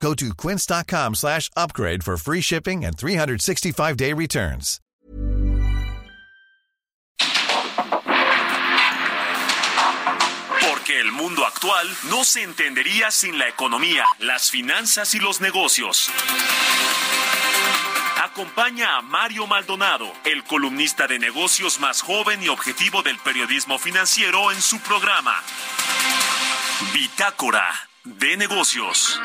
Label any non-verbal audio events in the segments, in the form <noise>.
Go to quince.com slash upgrade for free shipping and 365-day returns. Porque el mundo actual no se entendería sin la economía, las finanzas y los negocios. Acompaña a Mario Maldonado, el columnista de negocios más joven y objetivo del periodismo financiero en su programa. Bitácora de negocios.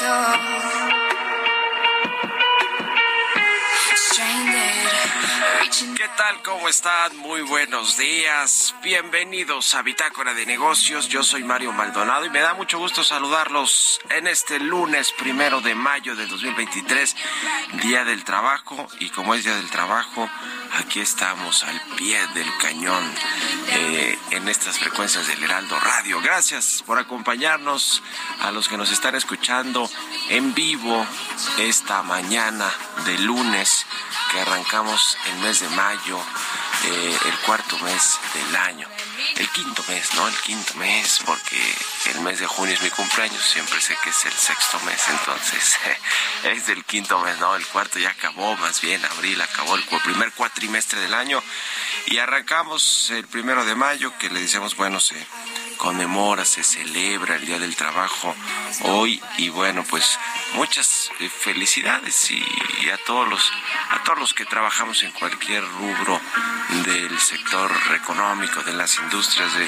door. ¿Cómo están? Muy buenos días. Bienvenidos a Bitácora de Negocios. Yo soy Mario Maldonado y me da mucho gusto saludarlos en este lunes primero de mayo de 2023, Día del Trabajo. Y como es Día del Trabajo, aquí estamos al pie del cañón eh, en estas frecuencias del Heraldo Radio. Gracias por acompañarnos a los que nos están escuchando en vivo esta mañana de lunes que arrancamos el mes de mayo, eh, el cuarto mes del año. El quinto mes, ¿no? El quinto mes, porque el mes de junio es mi cumpleaños, siempre sé que es el sexto mes, entonces <laughs> es del quinto mes, ¿no? El cuarto ya acabó, más bien, abril acabó el primer cuatrimestre del año y arrancamos el primero de mayo, que le decimos, bueno, se conmemora, se celebra el Día del Trabajo hoy y bueno, pues muchas eh, felicidades y, a todos los a todos los que trabajamos en cualquier rubro del sector económico, de las industrias, de,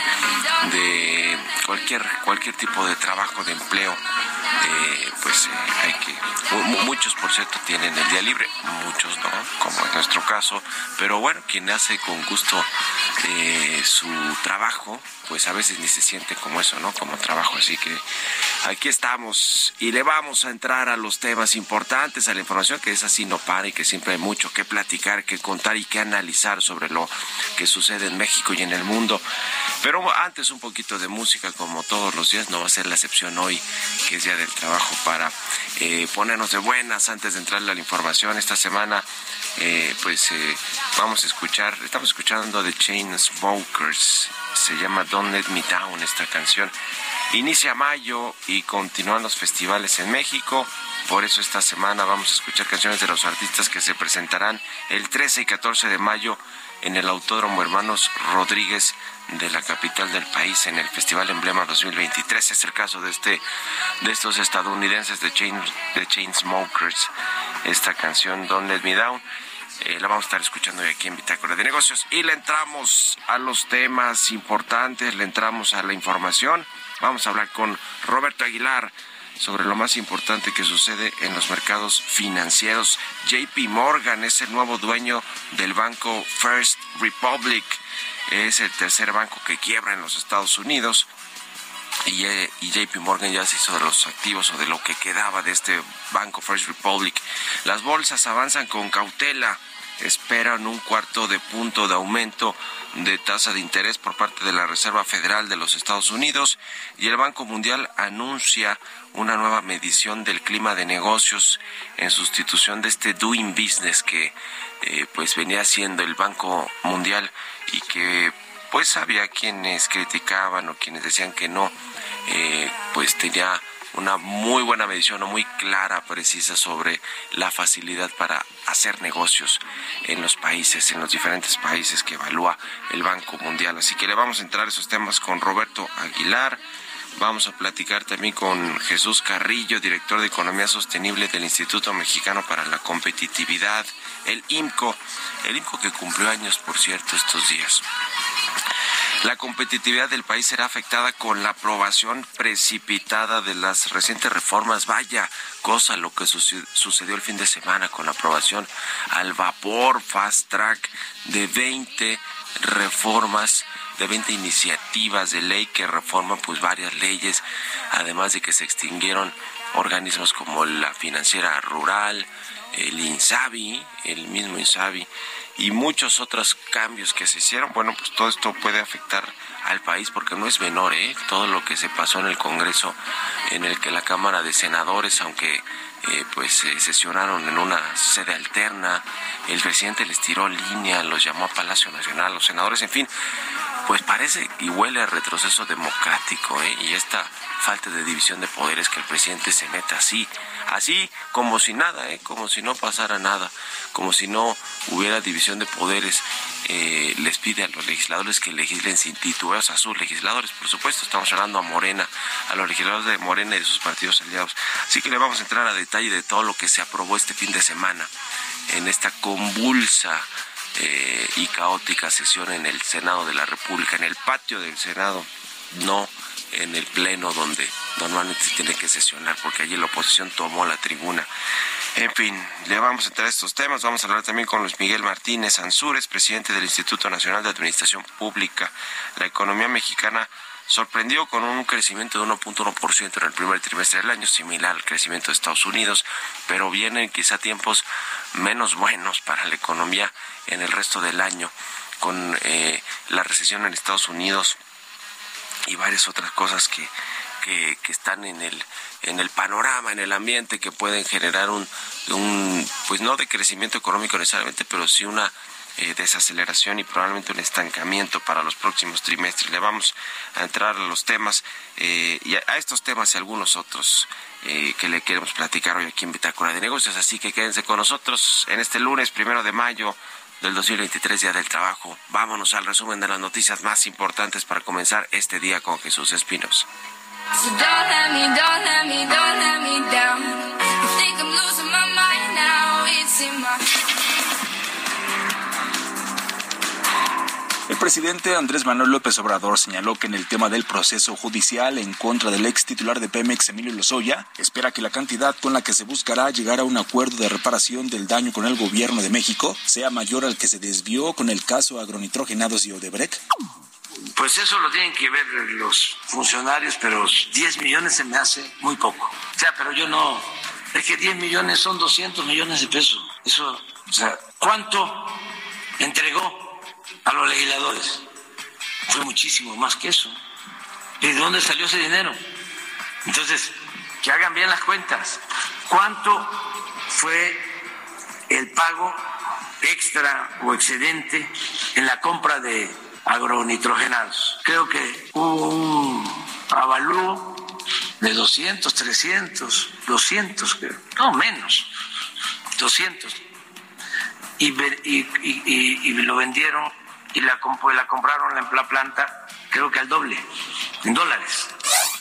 de cualquier cualquier tipo de trabajo, de empleo. Eh, pues eh, hay que muchos por cierto tienen el día libre muchos no como en nuestro caso pero bueno quien hace con gusto su trabajo pues a veces ni se siente como eso, ¿no? Como trabajo. Así que aquí estamos y le vamos a entrar a los temas importantes, a la información que es así no para y que siempre hay mucho que platicar, que contar y que analizar sobre lo que sucede en México y en el mundo. Pero antes un poquito de música, como todos los días, no va a ser la excepción hoy, que es Día del Trabajo, para eh, ponernos de buenas antes de entrarle a la información. Esta semana, eh, pues eh, vamos a escuchar, estamos escuchando The Chainsmokers se llama Don't Let Me Down esta canción. Inicia mayo y continúan los festivales en México. Por eso esta semana vamos a escuchar canciones de los artistas que se presentarán el 13 y 14 de mayo en el Autódromo Hermanos Rodríguez de la capital del país en el Festival Emblema 2023. Es el caso de este de estos estadounidenses de Chain de Chainsmokers. Esta canción Don't Let Me Down eh, la vamos a estar escuchando aquí en Bitácora de Negocios y le entramos a los temas importantes, le entramos a la información. Vamos a hablar con Roberto Aguilar sobre lo más importante que sucede en los mercados financieros. JP Morgan es el nuevo dueño del banco First Republic. Es el tercer banco que quiebra en los Estados Unidos. Y, eh, JP Morgan ya se hizo de los activos o de lo que quedaba de este banco First Republic. Las bolsas avanzan con cautela esperan un cuarto de punto de aumento de tasa de interés por parte de la Reserva Federal de los Estados Unidos y el Banco Mundial anuncia una nueva medición del clima de negocios en sustitución de este doing business que eh, pues venía siendo el Banco Mundial y que pues había quienes criticaban o quienes decían que no eh, pues tenía una muy buena medición o muy clara, precisa sobre la facilidad para hacer negocios en los países, en los diferentes países que evalúa el Banco Mundial. Así que le vamos a entrar a esos temas con Roberto Aguilar. Vamos a platicar también con Jesús Carrillo, director de Economía Sostenible del Instituto Mexicano para la Competitividad, el IMCO, el IMCO que cumplió años, por cierto, estos días. La competitividad del país será afectada con la aprobación precipitada de las recientes reformas. Vaya cosa lo que sucedió el fin de semana con la aprobación al vapor fast track de 20 reformas de 20 iniciativas de ley que reforman pues varias leyes, además de que se extinguieron organismos como la financiera rural, el INSABI, el mismo INSABI, y muchos otros cambios que se hicieron, bueno, pues todo esto puede afectar al país porque no es menor, ¿eh? Todo lo que se pasó en el Congreso, en el que la Cámara de Senadores, aunque eh, pues se sesionaron en una sede alterna, el presidente les tiró línea, los llamó a Palacio Nacional, los senadores, en fin, pues parece y huele a retroceso democrático, ¿eh? Y esta falta de división de poderes que el presidente se meta así, así como si nada, ¿eh? como si no pasara nada, como si no hubiera división de poderes, eh, les pide a los legisladores que legislen sin titubeos a sus legisladores, por supuesto, estamos hablando a Morena, a los legisladores de Morena y de sus partidos aliados. Así que le vamos a entrar a detalle de todo lo que se aprobó este fin de semana en esta convulsa eh, y caótica sesión en el Senado de la República, en el patio del Senado, no en el pleno donde normalmente se tiene que sesionar, porque allí la oposición tomó la tribuna. En fin, le vamos a entrar a estos temas. Vamos a hablar también con Luis Miguel Martínez Ansúrez, presidente del Instituto Nacional de Administración Pública. La economía mexicana sorprendió con un crecimiento de 1.1% en el primer trimestre del año, similar al crecimiento de Estados Unidos, pero vienen quizá tiempos menos buenos para la economía en el resto del año, con eh, la recesión en Estados Unidos y varias otras cosas que, que, están en el en el panorama, en el ambiente que pueden generar un, un pues no de crecimiento económico necesariamente, pero sí una eh, desaceleración y probablemente un estancamiento para los próximos trimestres. Le vamos a entrar a los temas eh, y a, estos temas y algunos otros eh, que le queremos platicar hoy aquí en Bitácora de Negocios. Así que quédense con nosotros en este lunes primero de mayo del 2023, Día del Trabajo. Vámonos al resumen de las noticias más importantes para comenzar este día con Jesús Espinos. Presidente Andrés Manuel López Obrador señaló que en el tema del proceso judicial en contra del ex titular de Pemex, Emilio Lozoya, espera que la cantidad con la que se buscará llegar a un acuerdo de reparación del daño con el gobierno de México sea mayor al que se desvió con el caso agronitrogenados y Odebrecht. Pues eso lo tienen que ver los funcionarios, pero 10 millones se me hace muy poco. O sea, pero yo no... Es que 10 millones son 200 millones de pesos. Eso, o sea, ¿cuánto entregó a los legisladores. Fue muchísimo más que eso. ¿Y de dónde salió ese dinero? Entonces, que hagan bien las cuentas. ¿Cuánto fue el pago extra o excedente en la compra de agronitrogenados? Creo que hubo un avalúo de 200, 300, 200, no menos, 200. Y, y, y, y lo vendieron y la, la compraron en la planta creo que al doble, en dólares.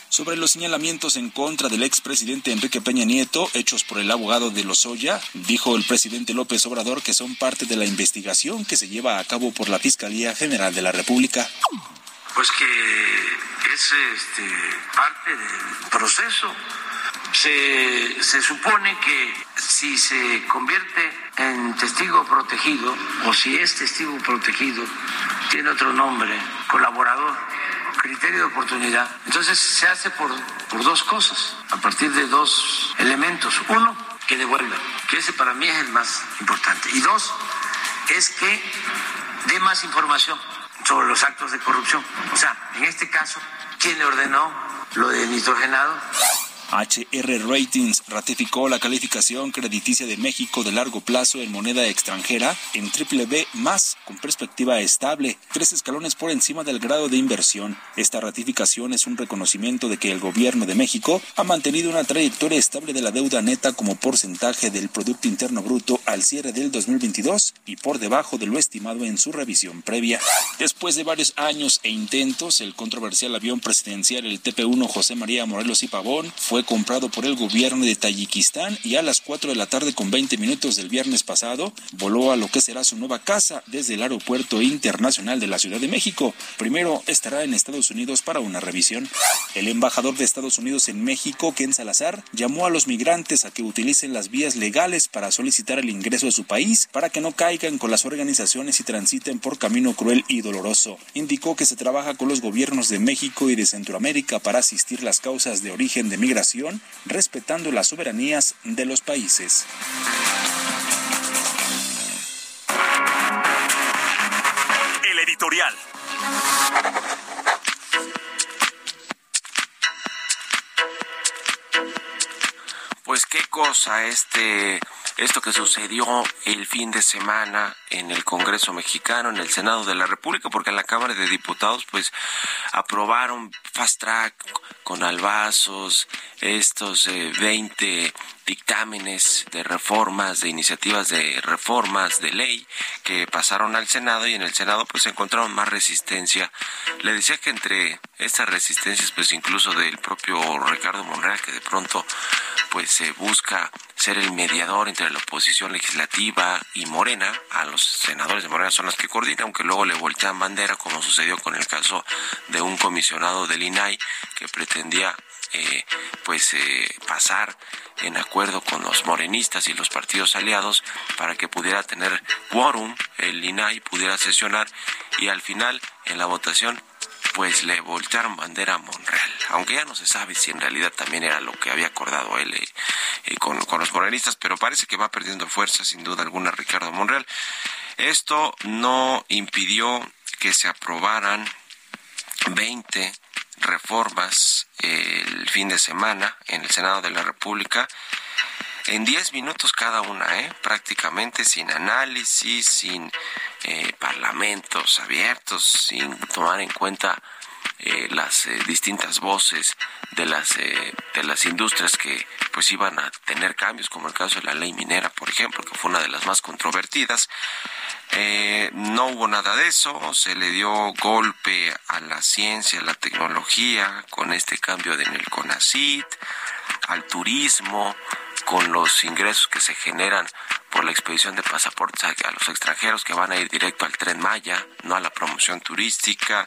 Sobre los señalamientos en contra del expresidente Enrique Peña Nieto, hechos por el abogado de Lozoya, dijo el presidente López Obrador que son parte de la investigación que se lleva a cabo por la Fiscalía General de la República. Pues que es este, parte del proceso. Se, se supone que si se convierte en testigo protegido o si es testigo protegido, tiene otro nombre, colaborador criterio de oportunidad. Entonces se hace por, por dos cosas, a partir de dos elementos. Uno, que devuelva, que ese para mí es el más importante. Y dos, es que dé más información sobre los actos de corrupción. O sea, en este caso, ¿quién le ordenó lo de nitrogenado? HR Ratings ratificó la calificación crediticia de México de largo plazo en moneda extranjera en triple B más con perspectiva estable, tres escalones por encima del grado de inversión. Esta ratificación es un reconocimiento de que el gobierno de México ha mantenido una trayectoria estable de la deuda neta como porcentaje del Producto Interno Bruto al cierre del 2022 y por debajo de lo estimado en su revisión previa. Después de varios años e intentos, el controversial avión presidencial, el TP-1 José María Morelos y Pavón, fue comprado por el gobierno de Tayikistán y a las 4 de la tarde con 20 minutos del viernes pasado voló a lo que será su nueva casa desde el Aeropuerto Internacional de la Ciudad de México. Primero estará en Estados Unidos para una revisión. El embajador de Estados Unidos en México, Ken Salazar, llamó a los migrantes a que utilicen las vías legales para solicitar el ingreso a su país para que no caigan con las organizaciones y transiten por camino cruel y doloroso. Indicó que se trabaja con los gobiernos de México y de Centroamérica para asistir las causas de origen de migración respetando las soberanías de los países. El editorial. Pues qué cosa este esto que sucedió el fin de semana en el Congreso mexicano, en el Senado de la República, porque en la Cámara de Diputados pues aprobaron fast track con albazos estos 20 eh, dictámenes de reformas, de iniciativas de reformas de ley que pasaron al Senado y en el Senado pues encontraron más resistencia. Le decía que entre estas resistencias pues incluso del propio Ricardo Monreal que de pronto pues se busca ser el mediador entre la oposición legislativa y Morena, a los senadores de Morena son los que coordinan, aunque luego le voltean bandera como sucedió con el caso de un comisionado del INAI que pretendía eh, pues eh, pasar en acuerdo con los morenistas y los partidos aliados para que pudiera tener quórum el INAI pudiera sesionar y al final en la votación pues le voltearon bandera a Monreal, aunque ya no se sabe si en realidad también era lo que había acordado él eh, eh, con, los morenistas, pero parece que va perdiendo fuerza sin duda alguna Ricardo Monreal. Esto no impidió que se aprobaran 20 reformas el fin de semana en el Senado de la República en 10 minutos cada una, ¿eh? prácticamente sin análisis, sin eh, parlamentos abiertos, sin tomar en cuenta eh, las eh, distintas voces de las de las industrias que pues iban a tener cambios como el caso de la ley minera por ejemplo que fue una de las más controvertidas no hubo nada de eso se le dio golpe a la ciencia a la tecnología con este cambio en el CONACIT al turismo con los ingresos que se generan por la expedición de pasaportes a, los extranjeros que van a ir directo al tren Maya, no a la promoción turística.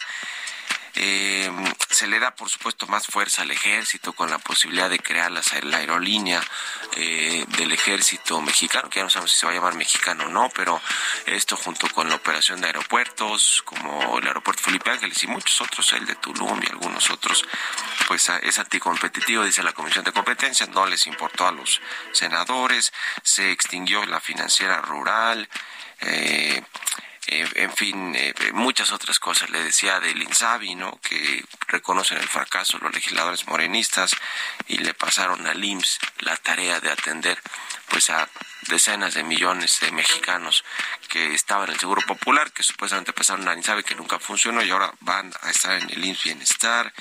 Eh, se le da, por supuesto, más fuerza al ejército con la posibilidad de crear la, aerolínea eh, del ejército mexicano, que ya no sabemos si se va a llamar mexicano o no, pero esto junto con la operación de aeropuertos, como el aeropuerto Felipe Ángeles y muchos otros, el de Tulum y algunos otros, pues es anticompetitivo, dice la Comisión de Competencia, no les importó a los senadores, se extinguió la financiera rural, eh, eh, en fin, eh, muchas otras cosas. Le decía del Insabi, ¿no? Que reconocen el fracaso los legisladores morenistas y le pasaron al IMSS la tarea de atender pues a decenas de millones de mexicanos que estaban en el Seguro Popular, que supuestamente pasaron al Insabi, que nunca funcionó y ahora van a estar en el IMSS Bienestar.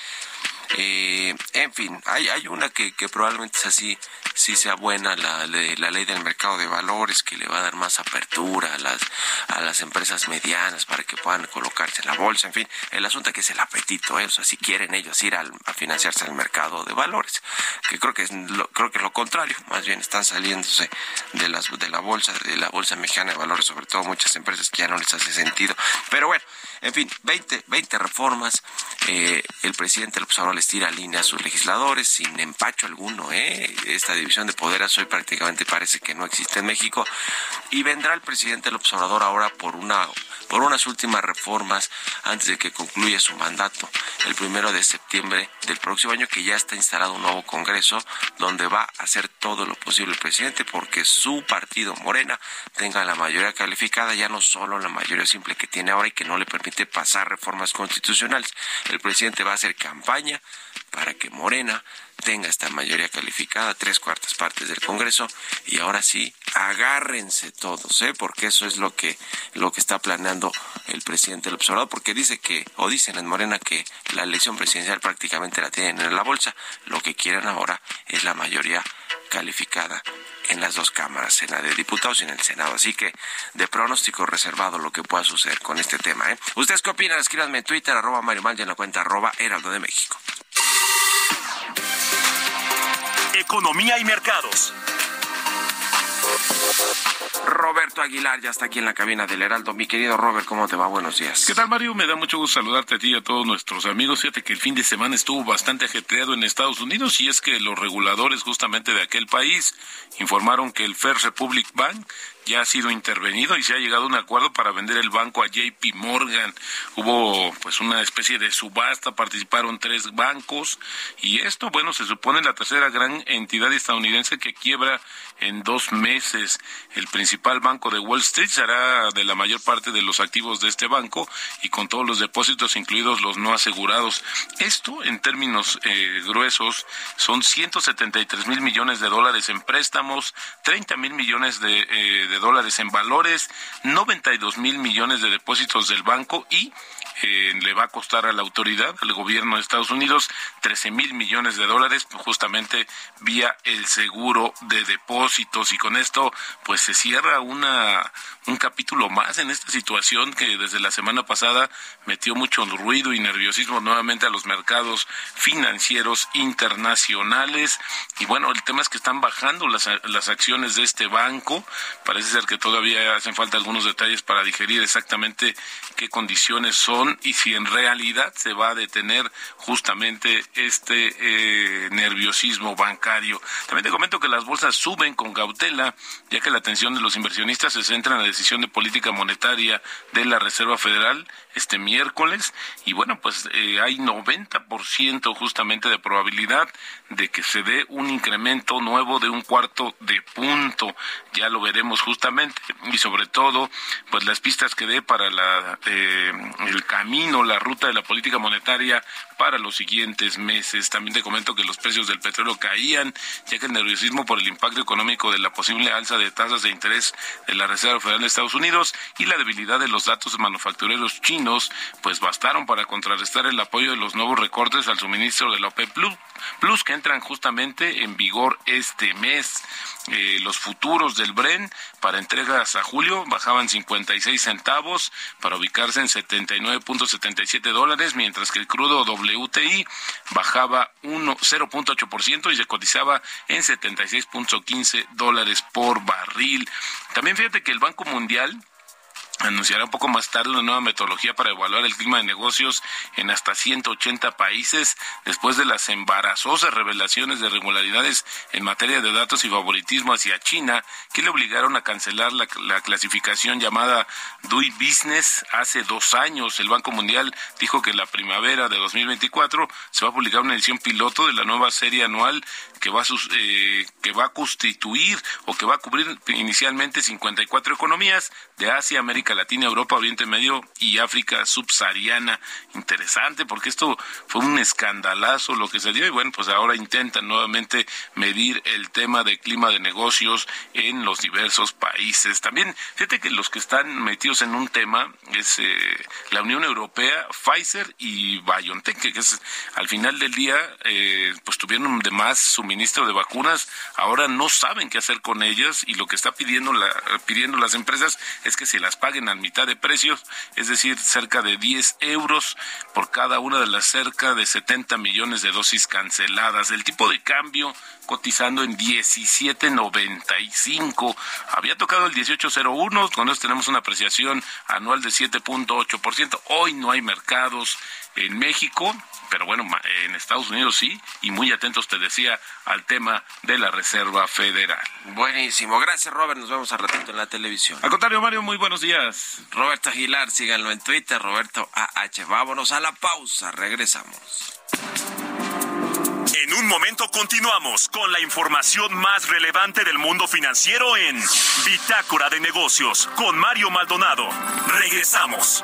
Eh, en fin, hay, hay una que, que probablemente es así sí sea buena la, la ley del mercado de valores que le va a dar más apertura a las, a las empresas medianas para que puedan colocarse en la bolsa, en fin, el asunto que es el apetito, ¿eh? o sea, si quieren ellos ir al, a financiarse al mercado de valores, que creo que es lo, creo que es lo contrario, más bien están saliéndose de las de la bolsa, de la bolsa mexicana de valores, sobre todo muchas empresas que ya no les hace sentido. Pero bueno, en fin, 20, 20 reformas, eh, el presidente López Obrador les tira línea a sus legisladores sin empacho alguno, ¿eh? Esta división de poderes hoy prácticamente parece que no existe en México y vendrá el presidente López Obrador ahora por una por unas últimas reformas antes de que concluya su mandato el primero de septiembre del próximo año que ya está instalado un nuevo Congreso donde va a hacer todo lo posible el presidente porque su partido Morena tenga la mayoría calificada, ya no solo la mayoría simple que tiene ahora y que no le permite pasar reformas constitucionales. El presidente va a hacer campaña para que Morena tenga esta mayoría calificada, tres cuartas partes del Congreso, y ahora sí, agárrense todos, ¿eh? porque eso es lo que, lo que está planeando el presidente del observador, porque dice que, o dicen en Morena que la elección presidencial prácticamente la tienen en la bolsa, lo que quieren ahora es la mayoría calificada en las dos cámaras, en la de diputados y en el Senado. Así que de pronóstico reservado lo que pueda suceder con este tema. ¿eh? ¿Ustedes qué opinan? Escríbanme en Twitter, arroba Mario Mal, en la cuenta arroba Heraldo de México. Economía y mercados. Roberto Aguilar ya está aquí en la cabina del Heraldo. Mi querido Robert, ¿cómo te va? Buenos días. ¿Qué tal, Mario? Me da mucho gusto saludarte a ti y a todos nuestros amigos. Fíjate que el fin de semana estuvo bastante ajetreado en Estados Unidos y es que los reguladores justamente de aquel país informaron que el First Republic Bank ya ha sido intervenido y se ha llegado a un acuerdo para vender el banco a JP Morgan. Hubo pues una especie de subasta, participaron tres bancos y esto, bueno, se supone la tercera gran entidad estadounidense que quiebra en dos meses. El principal banco de Wall Street será de la mayor parte de los activos de este banco y con todos los depósitos, incluidos los no asegurados. Esto, en términos eh, gruesos, son 173 mil millones de dólares en préstamos, 30 mil millones de, eh, de dólares en valores, 92 mil millones de depósitos del banco y eh, le va a costar a la autoridad, al gobierno de Estados Unidos, 13 mil millones de dólares, justamente vía el seguro de depósitos. Y con esto, pues se cierra una, un capítulo más en esta situación que desde la semana pasada metió mucho ruido y nerviosismo nuevamente a los mercados financieros internacionales. Y bueno, el tema es que están bajando las, las acciones de este banco. Parece ser que todavía hacen falta algunos detalles para digerir exactamente qué condiciones son y si en realidad se va a detener justamente este eh, nerviosismo bancario. También te comento que las bolsas suben con cautela, ya que la atención de los inversionistas se centra en la decisión de política monetaria de la Reserva Federal este miércoles y bueno, pues eh, hay 90% justamente de probabilidad de que se dé un incremento nuevo de un cuarto de punto. Ya lo veremos justamente y sobre todo pues las pistas que dé para la eh, el camino, la ruta de la política monetaria para los siguientes meses. También te comento que los precios del petróleo caían, ya que el nerviosismo por el impacto económico de la posible alza de tasas de interés de la Reserva Federal de Estados Unidos y la debilidad de los datos manufactureros chinos, pues bastaron para contrarrestar el apoyo de los nuevos recortes al suministro de la OPEP Plus, que entran justamente en vigor este mes. Eh, los futuros del Bren para entregas a julio bajaban 56 centavos para ubicarse en 79.77 dólares, mientras que el crudo WTI bajaba 0.8% y se cotizaba en 76.15 dólares por barril. También fíjate que el Banco Mundial anunciará un poco más tarde una nueva metodología para evaluar el clima de negocios en hasta 180 países después de las embarazosas revelaciones de irregularidades en materia de datos y favoritismo hacia China que le obligaron a cancelar la, clasificación llamada DUI Business hace dos años. El Banco Mundial dijo que la primavera de 2024 se va a publicar una edición piloto de la nueva serie anual que va a, eh, que va a constituir o que va a cubrir inicialmente 54 economías de Asia, América América Latina, Europa, Oriente Medio y África subsahariana. Interesante porque esto fue un escandalazo lo que se dio y bueno, pues ahora intentan nuevamente medir el tema de clima de negocios en los diversos países. También, fíjate que los que están metidos en un tema es eh, la Unión Europea, Pfizer y BioNTech, que es al final del día, eh, pues tuvieron de más suministro de vacunas, ahora no saben qué hacer con ellas y lo que está pidiendo, la, pidiendo las empresas es que se las paguen a mitad de precios, es decir, cerca de 10 euros por cada una de las cerca de 70 millones de dosis canceladas. El tipo de cambio cotizando en 17.95. Había tocado el 18.01, con eso tenemos una apreciación anual de 7.8%. Hoy no hay mercados en México, pero bueno, en Estados Unidos sí, y muy atentos te decía al tema de la Reserva Federal. Buenísimo, gracias Robert, nos vemos a ratito en la televisión. Al contrario, Mario, muy buenos días. Roberto Aguilar, síganlo en Twitter, Roberto AH. Vámonos a la pausa, regresamos. En un momento continuamos con la información más relevante del mundo financiero en Bitácora de Negocios con Mario Maldonado. Regresamos.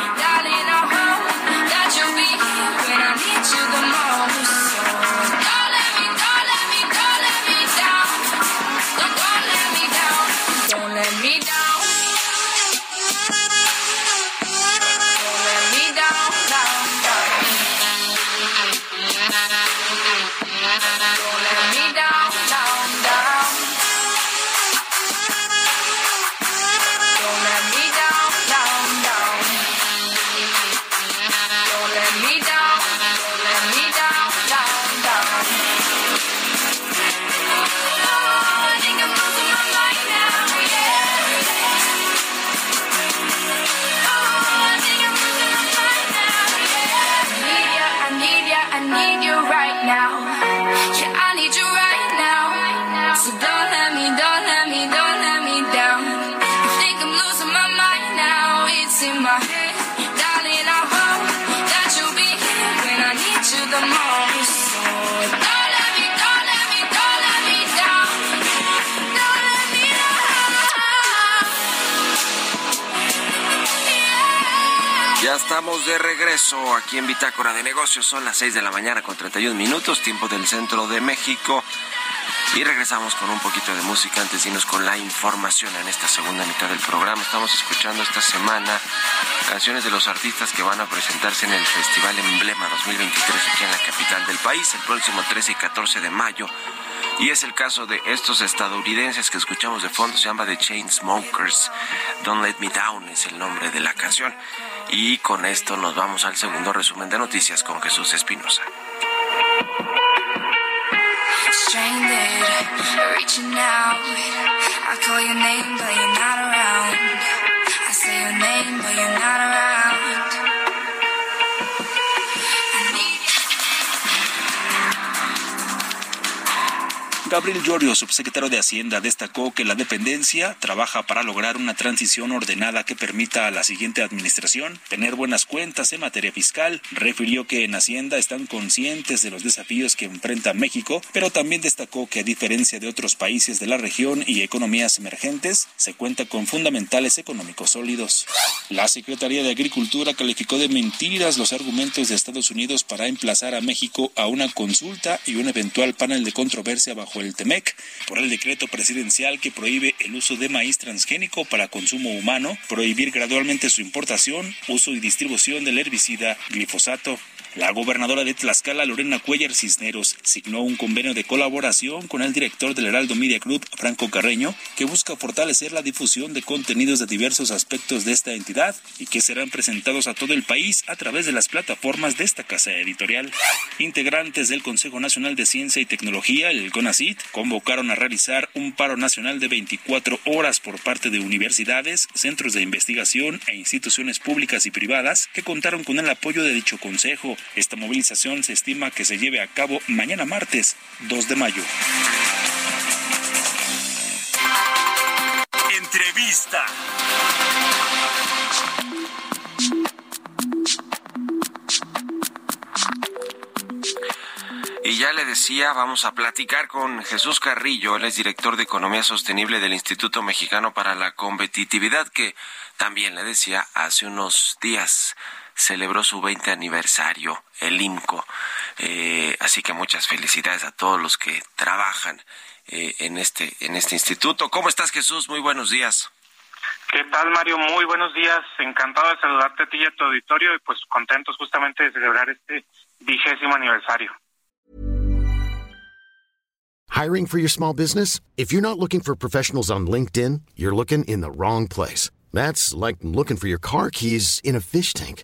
Estamos de regreso aquí en Bitácora de Negocios. Son las 6 de la mañana con 31 minutos, tiempo del centro de México. Y regresamos con un poquito de música antes de irnos con la información en esta segunda mitad del programa. Estamos escuchando esta semana canciones de los artistas que van a presentarse en el Festival Emblema 2023 aquí en la capital del país el próximo 13 y 14 de mayo. Y es el caso de estos estadounidenses que escuchamos de fondo, se llama The Chainsmokers. Don't Let Me Down es el nombre de la canción. Y con esto nos vamos al segundo resumen de noticias con Jesús Espinosa say your name, but you're not around. Gabriel Llorio, subsecretario de Hacienda, destacó que la dependencia trabaja para lograr una transición ordenada que permita a la siguiente administración tener buenas cuentas en materia fiscal. Refirió que en Hacienda están conscientes de los desafíos que enfrenta México, pero también destacó que a diferencia de otros países de la región y economías emergentes, se cuenta con fundamentales económicos sólidos. La Secretaría de Agricultura calificó de mentiras los argumentos de Estados Unidos para emplazar a México a una consulta y un eventual panel de controversia bajo el TEMEC por el decreto presidencial que prohíbe el uso de maíz transgénico para consumo humano, prohibir gradualmente su importación, uso y distribución del herbicida glifosato. La gobernadora de Tlaxcala, Lorena Cuellar Cisneros, signó un convenio de colaboración con el director del Heraldo Media Group, Franco Carreño, que busca fortalecer la difusión de contenidos de diversos aspectos de esta entidad y que serán presentados a todo el país a través de las plataformas de esta casa editorial. Integrantes del Consejo Nacional de Ciencia y Tecnología, el CONACIT, convocaron a realizar un paro nacional de 24 horas por parte de universidades, centros de investigación e instituciones públicas y privadas que contaron con el apoyo de dicho consejo. Esta movilización se estima que se lleve a cabo mañana martes 2 de mayo. Entrevista. Y ya le decía, vamos a platicar con Jesús Carrillo, él es director de Economía Sostenible del Instituto Mexicano para la Competitividad, que también le decía, hace unos días celebró su 20 aniversario, el IMCO. Eh, así que muchas felicidades a todos los que trabajan eh, en, este, en este instituto. ¿Cómo estás, Jesús? Muy buenos días. ¿Qué tal, Mario? Muy buenos días. Encantado de saludarte a ti y a tu auditorio y pues contentos justamente de celebrar este vigésimo aniversario. Hiring for your small business? If you're not looking for professionals on LinkedIn, you're looking in the wrong place. That's like looking for your car keys in a fish tank.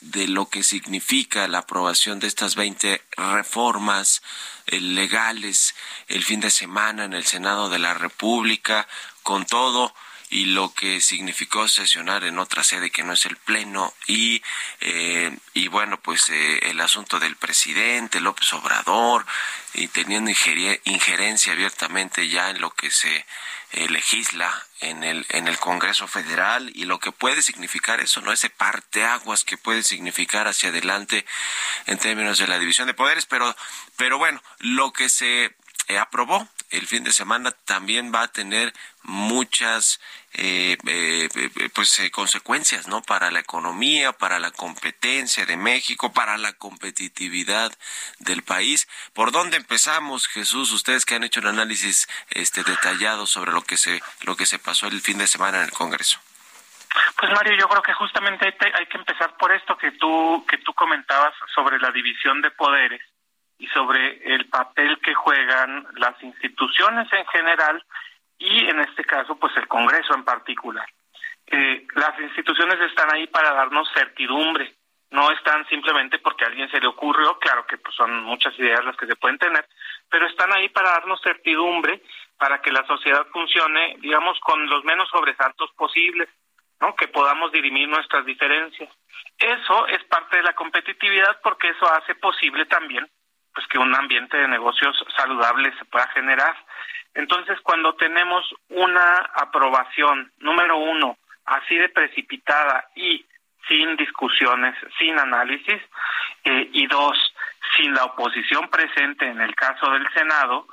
de lo que significa la aprobación de estas 20 reformas eh, legales el fin de semana en el Senado de la República, con todo y lo que significó sesionar en otra sede que no es el Pleno y, eh, y bueno, pues eh, el asunto del presidente López Obrador y teniendo injerencia abiertamente ya en lo que se eh, legisla en el en el Congreso Federal y lo que puede significar eso, no ese parteaguas que puede significar hacia adelante en términos de la división de poderes, pero pero bueno, lo que se aprobó el fin de semana también va a tener muchas eh, eh, eh, pues consecuencias no para la economía para la competencia de México para la competitividad del país. Por dónde empezamos Jesús ustedes que han hecho un análisis este detallado sobre lo que se lo que se pasó el fin de semana en el Congreso. Pues Mario, yo creo que justamente hay que empezar por esto que tú que tú comentabas sobre la división de poderes y sobre el papel que juegan las instituciones en general y en este caso pues el Congreso en particular. Eh, las instituciones están ahí para darnos certidumbre, no están simplemente porque a alguien se le ocurrió, claro que pues, son muchas ideas las que se pueden tener, pero están ahí para darnos certidumbre para que la sociedad funcione, digamos, con los menos sobresaltos posibles, ¿no? Que podamos dirimir nuestras diferencias. Eso es parte de la competitividad porque eso hace posible también pues que un ambiente de negocios saludable se pueda generar. Entonces, cuando tenemos una aprobación, número uno, así de precipitada y sin discusiones, sin análisis, eh, y dos, sin la oposición presente en el caso del Senado,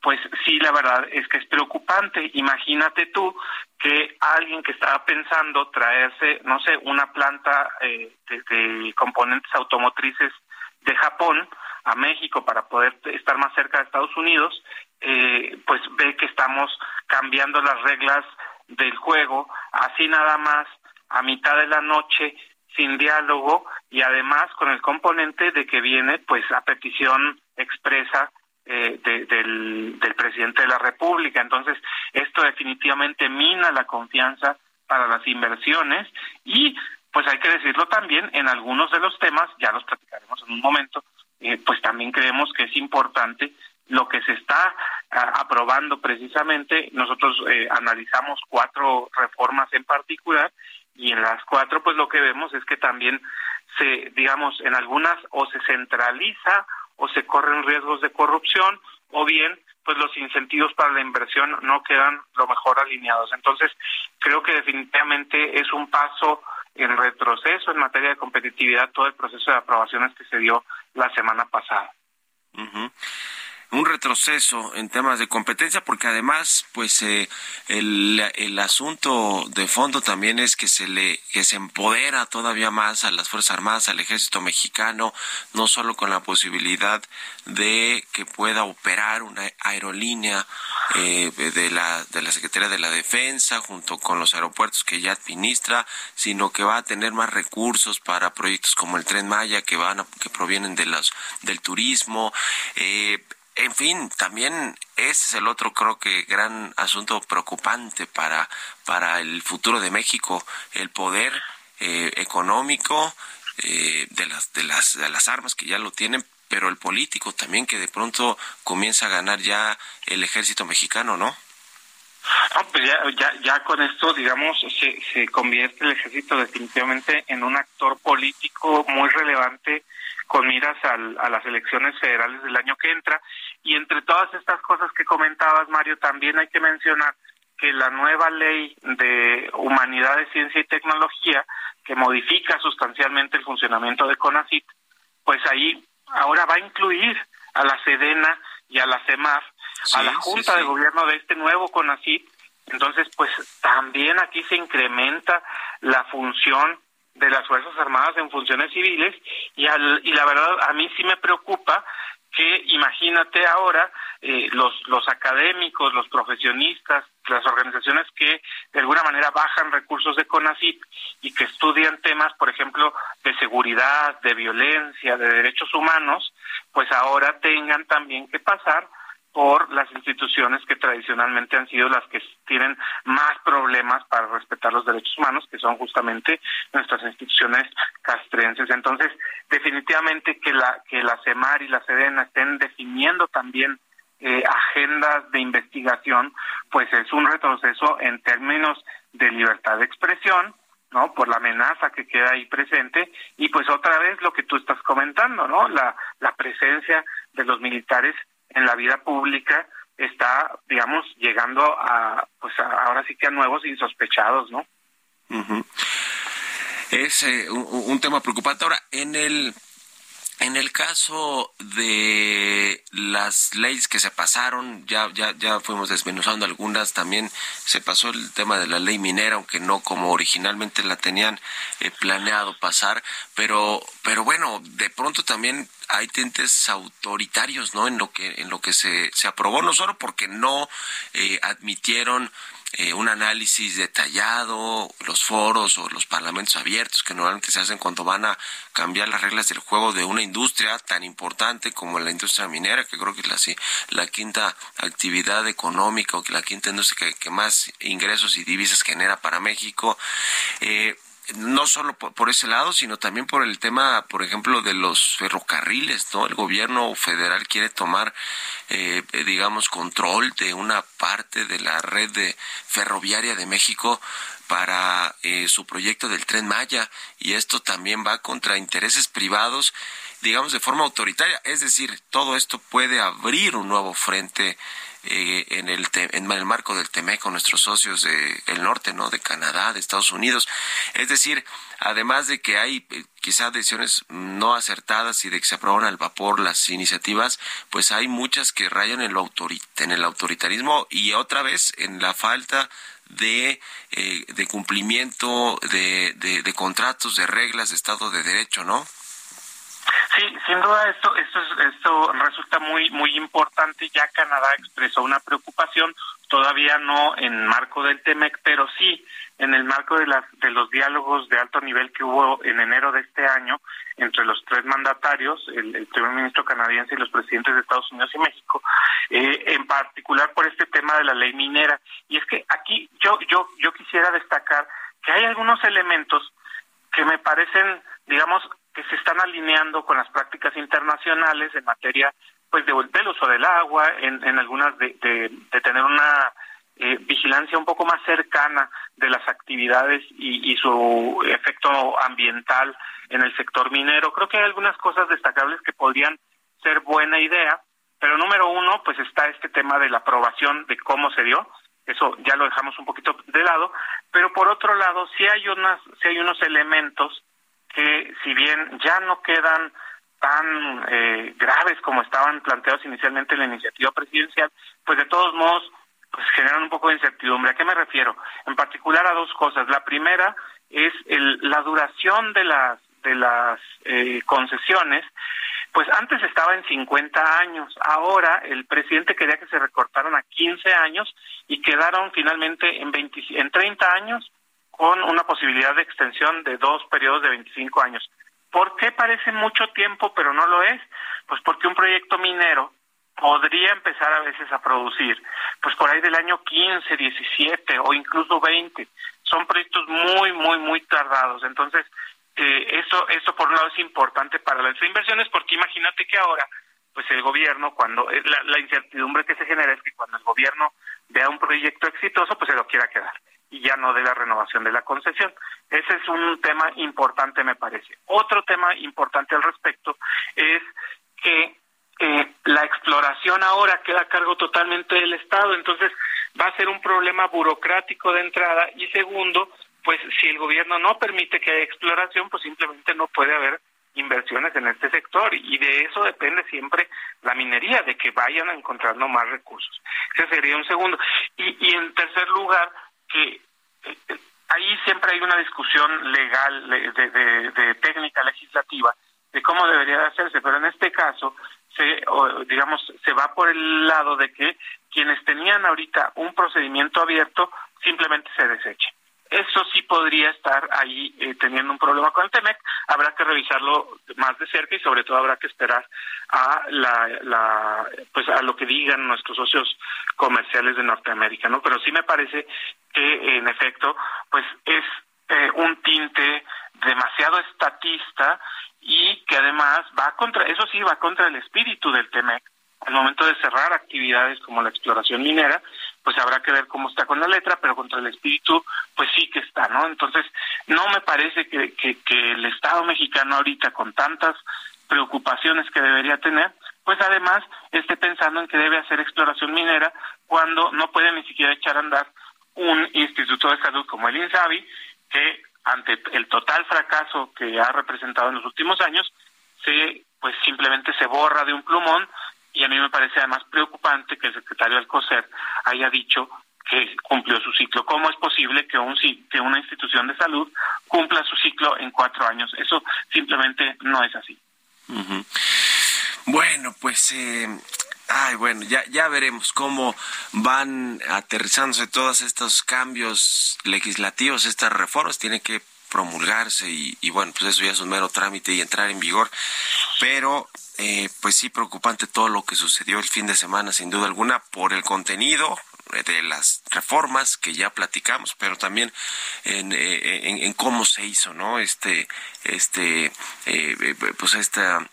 pues sí, la verdad es que es preocupante. Imagínate tú que alguien que estaba pensando traerse, no sé, una planta eh, de componentes automotrices de Japón, a México para poder estar más cerca de Estados Unidos, eh, pues ve que estamos cambiando las reglas del juego, así nada más a mitad de la noche, sin diálogo y además con el componente de que viene pues a petición expresa eh, del, del presidente de la República. Entonces, esto definitivamente mina la confianza para las inversiones y pues hay que decirlo también en algunos de los temas, ya los platicaremos en un momento, eh, pues también creemos que es importante lo que se está ah, aprobando precisamente. Nosotros eh, analizamos cuatro reformas en particular y en las cuatro pues lo que vemos es que también se, digamos, en algunas o se centraliza o se corren riesgos de corrupción o bien pues los incentivos para la inversión no quedan lo mejor alineados. Entonces, creo que definitivamente es un paso en retroceso en materia de competitividad todo el proceso de aprobaciones que se dio la semana pasada. Un retroceso en temas de competencia porque además pues eh, el, el asunto de fondo también es que se le que se empodera todavía más a las Fuerzas Armadas, al Ejército Mexicano, no solo con la posibilidad de que pueda operar una aerolínea eh, de la de la Secretaría de la Defensa junto con los aeropuertos que ya administra, sino que va a tener más recursos para proyectos como el Tren Maya que van que provienen de los del turismo. Eh, en fin, también ese es el otro, creo que, gran asunto preocupante para, para el futuro de México, el poder eh, económico eh, de, las, de, las, de las armas que ya lo tienen, pero el político también que de pronto comienza a ganar ya el ejército mexicano, ¿no? No, pues ya, ya, ya con esto, digamos, se, se convierte el ejército definitivamente en un actor político muy relevante con miras al, a las elecciones federales del año que entra. Y entre todas estas cosas que comentabas, Mario, también hay que mencionar que la nueva ley de humanidades, ciencia y tecnología, que modifica sustancialmente el funcionamiento de CONACIT, pues ahí ahora va a incluir a la SEDENA y a la CEMAF, a la Junta de Gobierno de este nuevo CONACIT. Entonces, pues también aquí se incrementa la función de las Fuerzas Armadas en funciones civiles y, al, y la verdad a mí sí me preocupa que imagínate ahora eh, los, los académicos, los profesionistas, las organizaciones que de alguna manera bajan recursos de CONACYT y que estudian temas, por ejemplo, de seguridad, de violencia, de derechos humanos, pues ahora tengan también que pasar por las instituciones que tradicionalmente han sido las que tienen más problemas para respetar los derechos humanos, que son justamente nuestras instituciones castrenses. Entonces, definitivamente que la que la CEMAR y la SEDENA estén definiendo también eh, agendas de investigación, pues es un retroceso en términos de libertad de expresión, ¿no? Por la amenaza que queda ahí presente y pues otra vez lo que tú estás comentando, ¿no? La, la presencia de los militares en la vida pública está, digamos, llegando a, pues ahora sí que a nuevos insospechados, ¿no? Es eh, un, tema preocupante. Ahora, en el en el caso de las leyes que se pasaron, ya, ya, ya fuimos desmenuzando algunas, también se pasó el tema de la ley minera, aunque no como originalmente la tenían eh, planeado pasar, pero, pero bueno, de pronto también hay tintes autoritarios, ¿no? En lo que en lo que se, se aprobó, no solo porque no eh, admitieron eh, un análisis detallado, los foros o los parlamentos abiertos que normalmente se hacen cuando van a cambiar las reglas del juego de una industria tan importante como la industria minera, que creo que es la, la quinta actividad económica o que la quinta industria que, que más ingresos y divisas genera para México. Eh, no solo por, ese lado, sino también por el tema, por ejemplo, de los ferrocarriles, ¿no? El gobierno federal quiere tomar, eh, digamos, control de una parte de la red de ferroviaria de México para eh, su proyecto del tren Maya y esto también va contra intereses privados digamos de forma autoritaria es decir todo esto puede abrir un nuevo frente eh, en, el en el marco del TEMEC con nuestros socios del norte, ¿no? De Canadá, de Estados Unidos. Es decir, además de que hay eh, quizás decisiones no acertadas y de que se aprueban al vapor las iniciativas, pues hay muchas que rayan en, lo en el autoritarismo y otra vez en la falta de, eh, de cumplimiento de, de contratos, de reglas de Estado de Derecho, ¿no? Sí, sin duda esto, esto, esto resulta muy, muy importante. Ya Canadá expresó una preocupación, todavía no en marco del TEMEC, pero sí en el marco de, las, de los diálogos de alto nivel que hubo en enero de este año entre los tres mandatarios, el, primer ministro canadiense y los presidentes de Estados Unidos y México, eh, en particular por este tema de la ley minera. Y es que aquí yo, yo, yo quisiera destacar que hay algunos elementos que me parecen, digamos, que se están alineando con las prácticas internacionales en materia pues de, del uso del agua, en, en algunas de, de, tener una eh, vigilancia un poco más cercana de las actividades y, y, su efecto ambiental en el sector minero. Creo que hay algunas cosas destacables que podrían ser buena idea, pero número uno, pues está este tema de la aprobación de cómo se dio, eso ya lo dejamos un poquito de lado, pero por otro lado, sí hay unas, sí hay unos elementos que si bien ya no quedan tan eh, graves como estaban planteados inicialmente en la iniciativa presidencial, pues de todos modos pues generan un poco de incertidumbre. ¿A qué me refiero? En particular a dos cosas. La primera es el, la duración de las de las eh, concesiones. Pues antes estaba en 50 años, ahora el presidente quería que se recortaran a 15 años y quedaron finalmente en, 20, en 30 años con una posibilidad de extensión de dos periodos de 25 años. ¿Por qué parece mucho tiempo pero no lo es? Pues porque un proyecto minero podría empezar a veces a producir, pues por ahí del año 15, 17 o incluso 20. Son proyectos muy, muy, muy tardados. Entonces, eh, eso, eso por un lado es importante para las inversiones, porque imagínate que ahora, pues el gobierno, cuando eh, la, la incertidumbre que se genera es que cuando el gobierno vea un proyecto exitoso, pues se lo quiera quedar y ya no de la renovación de la concesión. Ese es un tema importante, me parece. Otro tema importante al respecto es que eh, la exploración ahora queda a cargo totalmente del Estado, entonces va a ser un problema burocrático de entrada y segundo, pues si el gobierno no permite que haya exploración, pues simplemente no puede haber inversiones en este sector y de eso depende siempre la minería, de que vayan encontrando más recursos. Ese sería un segundo. Y, y en tercer lugar, que eh, ahí siempre hay una discusión legal, de, de, técnica legislativa, de cómo debería hacerse, pero en este caso, se, digamos, se va por el lado de que quienes tenían ahorita un procedimiento abierto simplemente se desechen. Eso sí podría estar ahí eh, teniendo un problema con el TEMEC. Habrá que revisarlo más de cerca y sobre todo habrá que esperar a la, pues a lo que digan nuestros socios comerciales de Norteamérica, ¿no? Pero sí me parece que en efecto, pues es eh, un tinte demasiado estatista y que además va contra, eso sí va contra el espíritu del TEMEC al momento de cerrar actividades como la exploración minera, pues habrá que ver cómo está con la letra, pero contra el espíritu, pues sí que está, ¿no? Entonces, no me parece que, que, que el Estado mexicano ahorita, con tantas preocupaciones que debería tener, pues además esté pensando en que debe hacer exploración minera cuando no puede ni siquiera echar a andar un instituto de salud como el INSABI, que ante el total fracaso que ha representado en los últimos años, se pues simplemente se borra de un plumón y a mí me parece además preocupante que el secretario Alcocer haya dicho que cumplió su ciclo. ¿Cómo es posible que, un, que una institución de salud cumpla su ciclo en cuatro años? Eso simplemente no es así. Bueno, pues eh, Ay, bueno, ya, ya veremos cómo van aterrizándose todos estos cambios legislativos, estas reformas. Tienen que promulgarse y, y, bueno, pues eso ya es un mero trámite y entrar en vigor. Pero eh, pues sí preocupante todo lo que sucedió el fin de semana, sin duda alguna, por el contenido de las reformas que ya platicamos, pero también en, eh, en, en cómo se hizo, ¿no? Este, este, eh, pues esta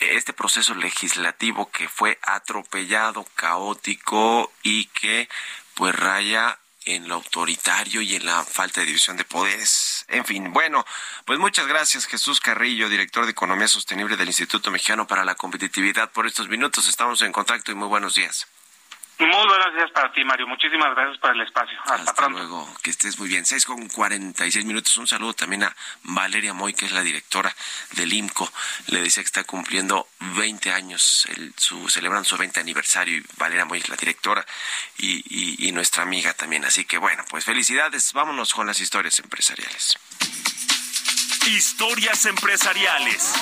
este proceso legislativo que fue atropellado, caótico y que pues raya en lo autoritario y en la falta de división de poderes. En fin, bueno, pues muchas gracias Jesús Carrillo, director de Economía Sostenible del Instituto Mexicano para la Competitividad por estos minutos. Estamos en contacto y muy buenos días. Muy buenos días para ti, Mario. Muchísimas gracias por el espacio. Hasta, Hasta luego. Que estés muy bien. Seis con cuarenta y seis minutos. Un saludo también a Valeria Moy, que es la directora del IMCO. Le decía que está cumpliendo 20 años, el, su, celebran su 20 aniversario. Y Valeria Moy es la directora y, y, y nuestra amiga también. Así que bueno, pues felicidades. Vámonos con las historias empresariales. Historias empresariales.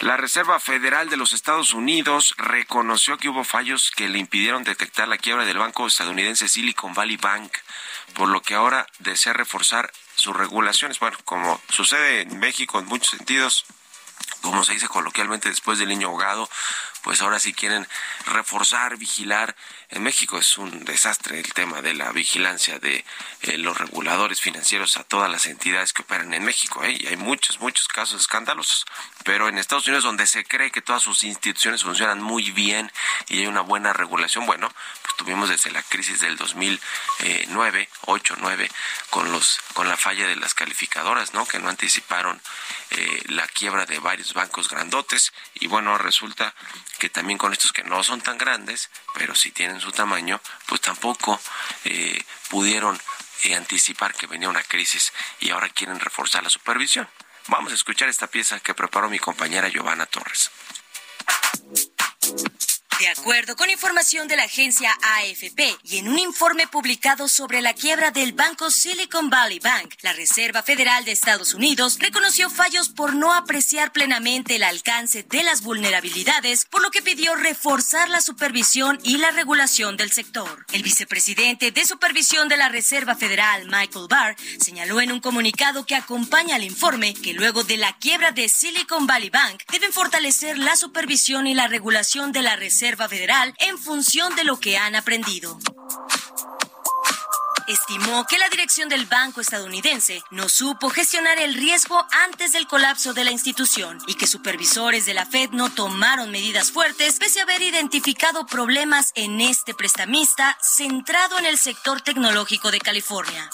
La Reserva Federal de los Estados Unidos reconoció que hubo fallos que le impidieron detectar la quiebra del banco estadounidense Silicon Valley Bank, por lo que ahora desea reforzar sus regulaciones. Bueno, como sucede en México en muchos sentidos, como se dice coloquialmente después del niño ahogado, pues ahora sí quieren reforzar, vigilar. En México es un desastre el tema de la vigilancia de eh, los reguladores financieros a todas las entidades que operan en México. ¿eh? Y hay muchos, muchos casos escandalosos. Pero en Estados Unidos, donde se cree que todas sus instituciones funcionan muy bien y hay una buena regulación, bueno, pues tuvimos desde la crisis del 2009, 8, 9, con, los, con la falla de las calificadoras, ¿no? Que no anticiparon eh, la quiebra de varios bancos grandotes. Y bueno, resulta que también con estos que no son tan grandes, pero sí tienen su tamaño, pues tampoco eh, pudieron eh, anticipar que venía una crisis y ahora quieren reforzar la supervisión. Vamos a escuchar esta pieza que preparó mi compañera Giovanna Torres. De acuerdo con información de la agencia AFP y en un informe publicado sobre la quiebra del banco Silicon Valley Bank, la Reserva Federal de Estados Unidos reconoció fallos por no apreciar plenamente el alcance de las vulnerabilidades, por lo que pidió reforzar la supervisión y la regulación del sector. El vicepresidente de Supervisión de la Reserva Federal, Michael Barr, señaló en un comunicado que acompaña al informe que luego de la quiebra de Silicon Valley Bank deben fortalecer la supervisión y la regulación de la Reserva Federal en función de lo que han aprendido estimó que la dirección del banco estadounidense no supo gestionar el riesgo antes del colapso de la institución y que supervisores de la Fed no tomaron medidas fuertes pese a haber identificado problemas en este prestamista centrado en el sector tecnológico de California.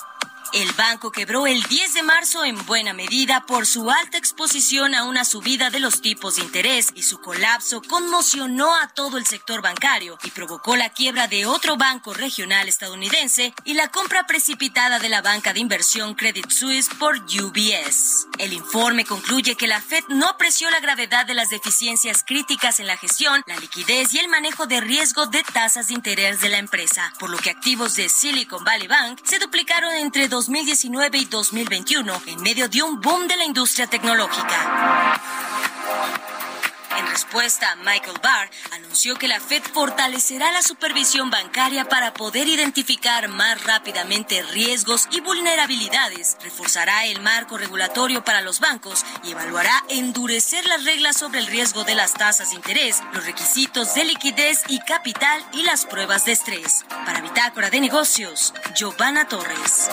El banco quebró el 10 de marzo en buena medida por su alta exposición a una subida de los tipos de interés y su colapso conmocionó a todo el sector bancario y provocó la quiebra de otro banco regional estadounidense y la compra precipitada de la banca de inversión Credit Suisse por UBS. El informe concluye que la Fed no apreció la gravedad de las deficiencias críticas en la gestión, la liquidez y el manejo de riesgo de tasas de interés de la empresa, por lo que activos de Silicon Valley Bank se duplicaron entre 2019 y 2021 en medio de un boom de la industria tecnológica. En respuesta, Michael Barr anunció que la Fed fortalecerá la supervisión bancaria para poder identificar más rápidamente riesgos y vulnerabilidades, reforzará el marco regulatorio para los bancos y evaluará endurecer las reglas sobre el riesgo de las tasas de interés, los requisitos de liquidez y capital y las pruebas de estrés. Para Bitácora de Negocios, Giovanna Torres.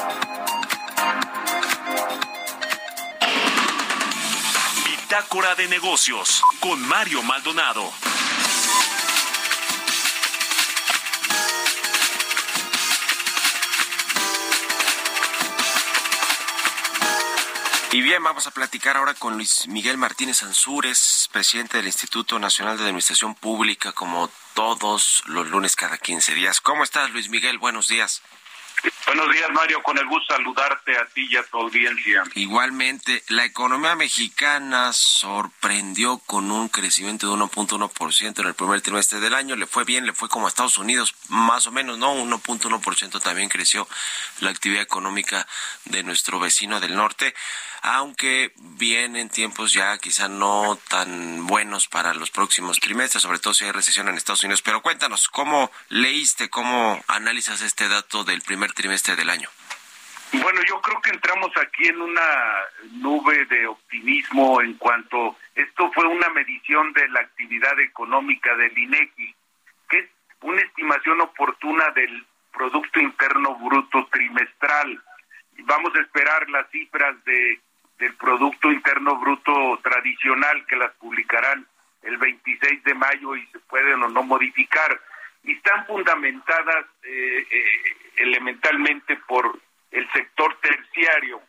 Bitácora de Negocios con Mario Maldonado. Y bien, vamos a platicar ahora con Luis Miguel Martínez Ansúrez, presidente del Instituto Nacional de Administración Pública, como todos los lunes cada 15 días. ¿Cómo estás, Luis Miguel? Buenos días. Buenos días, Mario. Con el gusto saludarte a ti y a tu audiencia. Igualmente, la economía mexicana sorprendió con un crecimiento de 1.1% en el primer trimestre del año. Le fue bien, le fue como a Estados Unidos, más o menos, ¿no? 1.1% también creció la actividad económica de nuestro vecino del norte aunque vienen tiempos ya quizá no tan buenos para los próximos trimestres, sobre todo si hay recesión en Estados Unidos. Pero cuéntanos, ¿cómo leíste, cómo analizas este dato del primer trimestre del año? Bueno, yo creo que entramos aquí en una nube de optimismo en cuanto esto fue una medición de la actividad económica del INEGI, que es una estimación oportuna del Producto Interno Bruto trimestral. Vamos a esperar las cifras de del Producto Interno Bruto tradicional que las publicarán el 26 de mayo y se pueden o no modificar. Y están fundamentadas eh, eh, elementalmente por el sector terciario.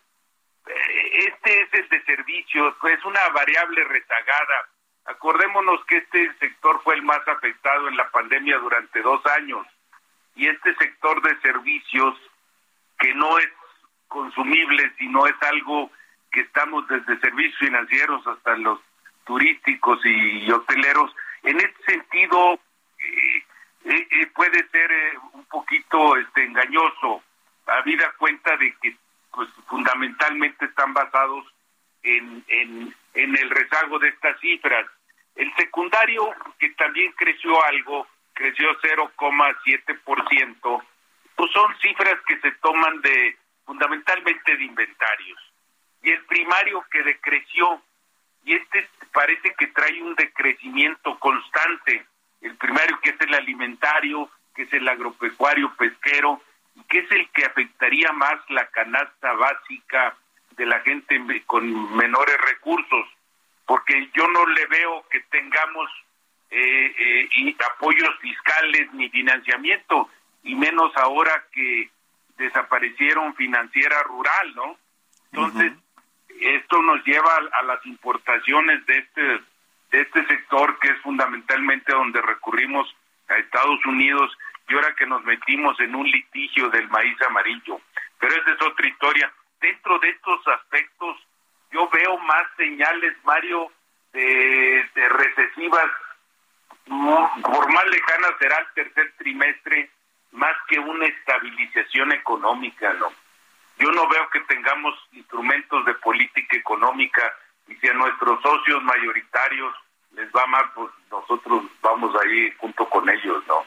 Eh, este es el de servicios, pues una variable rezagada. Acordémonos que este sector fue el más afectado en la pandemia durante dos años y este sector de servicios que no es consumible, sino es algo que estamos desde servicios financieros hasta los turísticos y hoteleros. En este sentido, eh, eh, eh, puede ser un poquito este engañoso, habida cuenta de que pues fundamentalmente están basados en, en, en el rezago de estas cifras. El secundario, que también creció algo, creció 0,7%, pues son cifras que se toman de fundamentalmente de inventarios y el primario que decreció y este parece que trae un decrecimiento constante el primario que es el alimentario que es el agropecuario pesquero y que es el que afectaría más la canasta básica de la gente con menores recursos porque yo no le veo que tengamos eh, eh, apoyos fiscales ni financiamiento y menos ahora que desaparecieron financiera rural, ¿no? Entonces, esto nos lleva a, las importaciones de este de este sector que es fundamentalmente donde recurrimos a Estados Unidos y ahora que nos metimos en un litigio del maíz amarillo. Pero esa es otra historia. Dentro de estos aspectos yo veo más señales, Mario, de, recesivas por más lejana será el tercer trimestre, más que una estabilización económica, ¿no? Yo no veo que tengamos instrumentos de política económica y si a nuestros socios mayoritarios les va mal, pues nosotros vamos ahí junto con ellos, ¿no?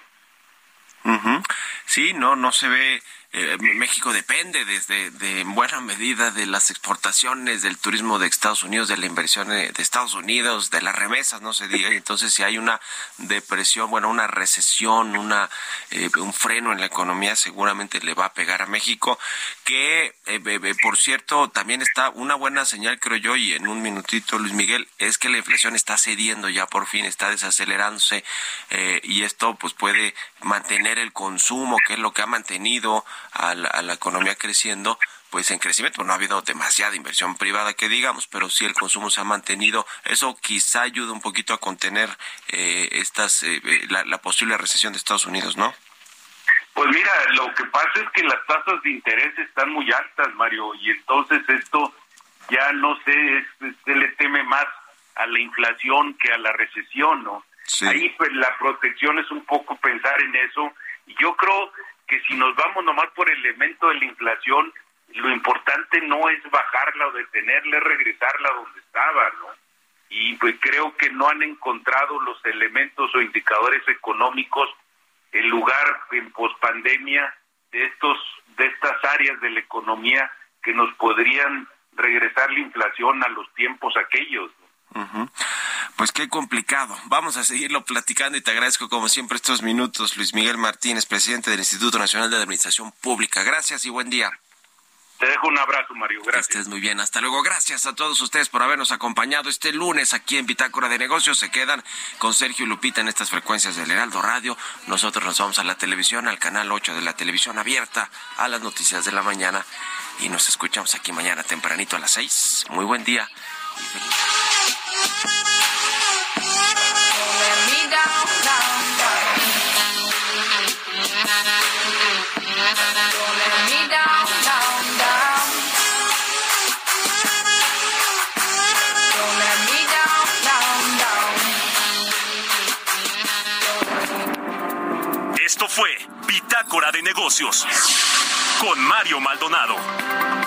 Sí, no, no se ve eh, México depende desde de en buena medida de las exportaciones, del turismo de Estados Unidos, de la inversión eh, de Estados Unidos, de las remesas, no se diga. Entonces, si hay una depresión, bueno, una recesión, una eh, un freno en la economía, seguramente le va a pegar a México. Que, por cierto, también está una buena señal, creo yo, y en un minutito, Luis Miguel, es que la inflación está cediendo ya por fin, está desacelerándose, y esto pues puede mantener el consumo, que es lo que ha mantenido a la, economía creciendo, pues en crecimiento no ha habido demasiada inversión privada que digamos, pero sí el consumo se ha mantenido. Eso quizá ayuda un poquito a contener eh, estas eh, eh, la, posible recesión de Estados Unidos, ¿no? Pues mira, lo que pasa es que las tasas de interés están muy altas, Mario, y entonces esto ya no sé, se le teme más a la inflación que a la recesión, ¿no? Ahí pues la protección es un poco pensar en eso. Y yo creo que si nos vamos nomás por el elemento de la inflación, lo importante no es bajarla o detenerla, es regresarla donde estaba, ¿no? Y pues creo que no han encontrado los elementos o indicadores económicos el lugar en pospandemia de estos de estas áreas de la economía que nos podrían regresar la inflación a los tiempos aquellos. Pues qué complicado. Vamos a seguirlo platicando y te agradezco como siempre estos minutos, Luis Miguel Martínez, presidente del Instituto Nacional de Administración Pública. Gracias y buen día. Te dejo un abrazo, Mario. Gracias. estés muy bien. Hasta luego. Gracias a todos ustedes por habernos acompañado este lunes aquí en Bitácora de Negocios. Se quedan con Sergio y Lupita en estas frecuencias del Heraldo Radio. Nosotros nos vamos a la televisión, al canal 8 de la televisión abierta, a las noticias de la mañana. Y nos escuchamos aquí mañana tempranito a las 6. Muy buen día. Esto fue Bitácora de Negocios con Mario Maldonado.